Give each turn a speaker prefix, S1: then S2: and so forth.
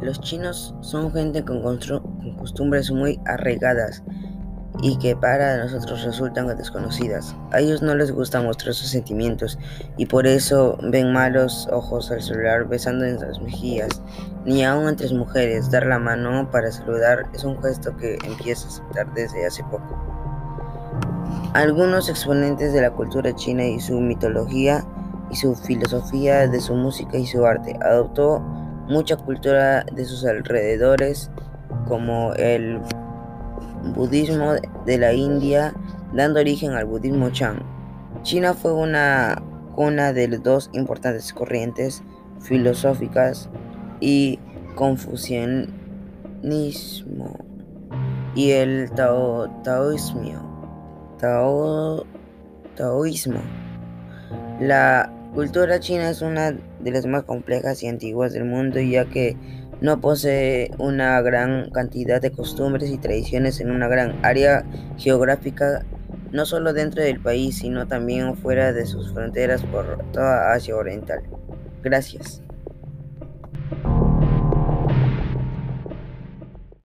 S1: Los chinos son gente con, costumbres muy arraigadas y que para nosotros resultan desconocidas. A ellos no les gusta mostrar sus sentimientos y por eso ven malos ojos al celular besando en las mejillas, ni aun entre mujeres. Dar la mano para saludar es un gesto que empieza a aceptar desde hace poco. Algunos exponentes de la cultura china y su mitología y su filosofía de su música y su arte adoptó mucha cultura de sus alrededores, como el budismo de la India, dando origen al budismo Chan. China fue una cuna de dos importantes corrientes filosóficas y confucianismo y el taoísmo. taoísmo. La cultura china es una de las más complejas y antiguas del mundo, ya que no posee una gran cantidad de costumbres y tradiciones en una gran área geográfica, no solo dentro del país, sino también fuera de sus fronteras por toda Asia Oriental. Gracias.